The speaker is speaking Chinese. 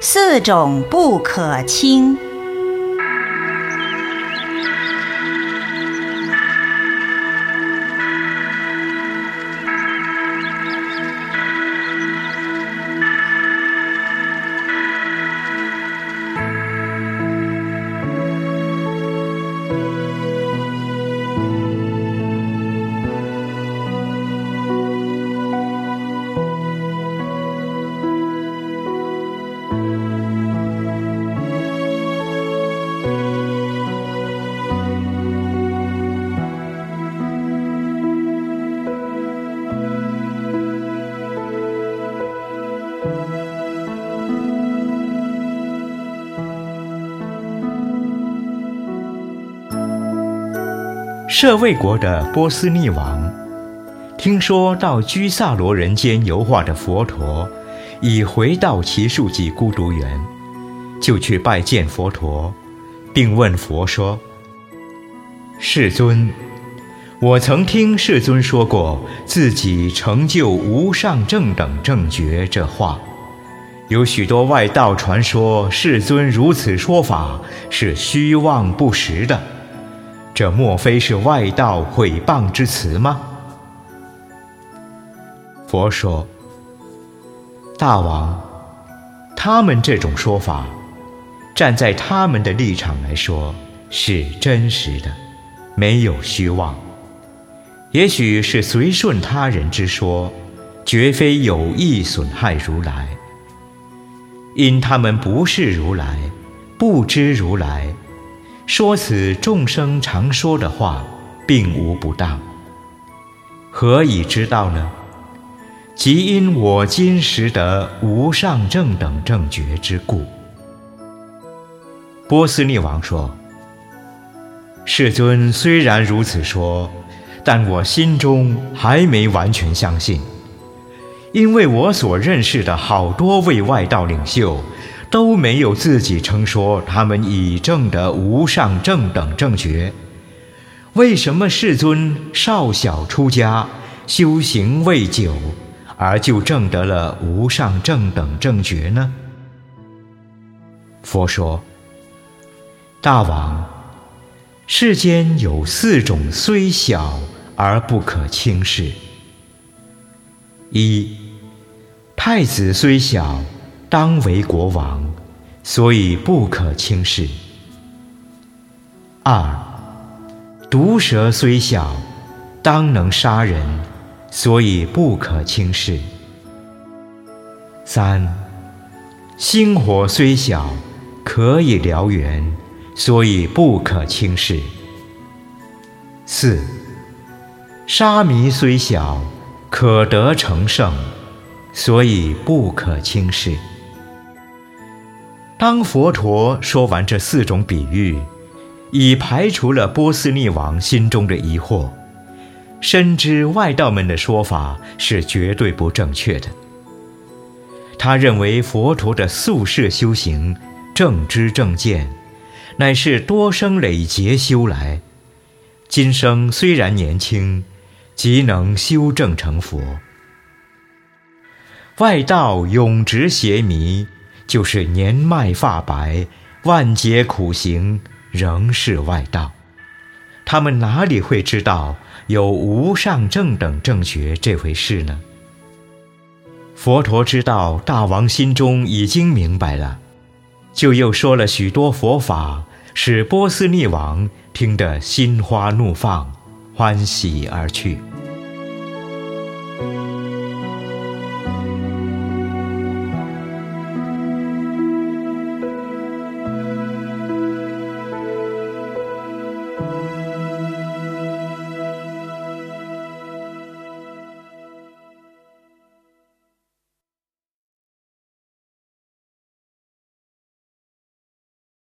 四种不可轻。舍卫国的波斯匿王，听说到居萨罗人间游化的佛陀已回到其树集孤独园，就去拜见佛陀，并问佛说：“世尊，我曾听世尊说过自己成就无上正等正觉这话，有许多外道传说世尊如此说法是虚妄不实的。”这莫非是外道毁谤之词吗？佛说：“大王，他们这种说法，站在他们的立场来说是真实的，没有虚妄。也许是随顺他人之说，绝非有意损害如来。因他们不是如来，不知如来。”说此众生常说的话，并无不当。何以知道呢？即因我今识得无上正等正觉之故。波斯匿王说：“世尊虽然如此说，但我心中还没完全相信，因为我所认识的好多位外道领袖。”都没有自己称说他们已证得无上正等正觉，为什么世尊少小出家，修行未久，而就证得了无上正等正觉呢？佛说：“大王，世间有四种虽小而不可轻视。一，太子虽小。”当为国王，所以不可轻视。二，毒蛇虽小，当能杀人，所以不可轻视。三，星火虽小，可以燎原，所以不可轻视。四，沙弥虽小，可得成圣，所以不可轻视。当佛陀说完这四种比喻，已排除了波斯匿王心中的疑惑，深知外道们的说法是绝对不正确的。他认为佛陀的宿世修行正知正见，乃是多生累劫修来，今生虽然年轻，即能修正成佛。外道永执邪迷。就是年迈发白，万劫苦行，仍是外道。他们哪里会知道有无上正等正觉这回事呢？佛陀知道大王心中已经明白了，就又说了许多佛法，使波斯匿王听得心花怒放，欢喜而去。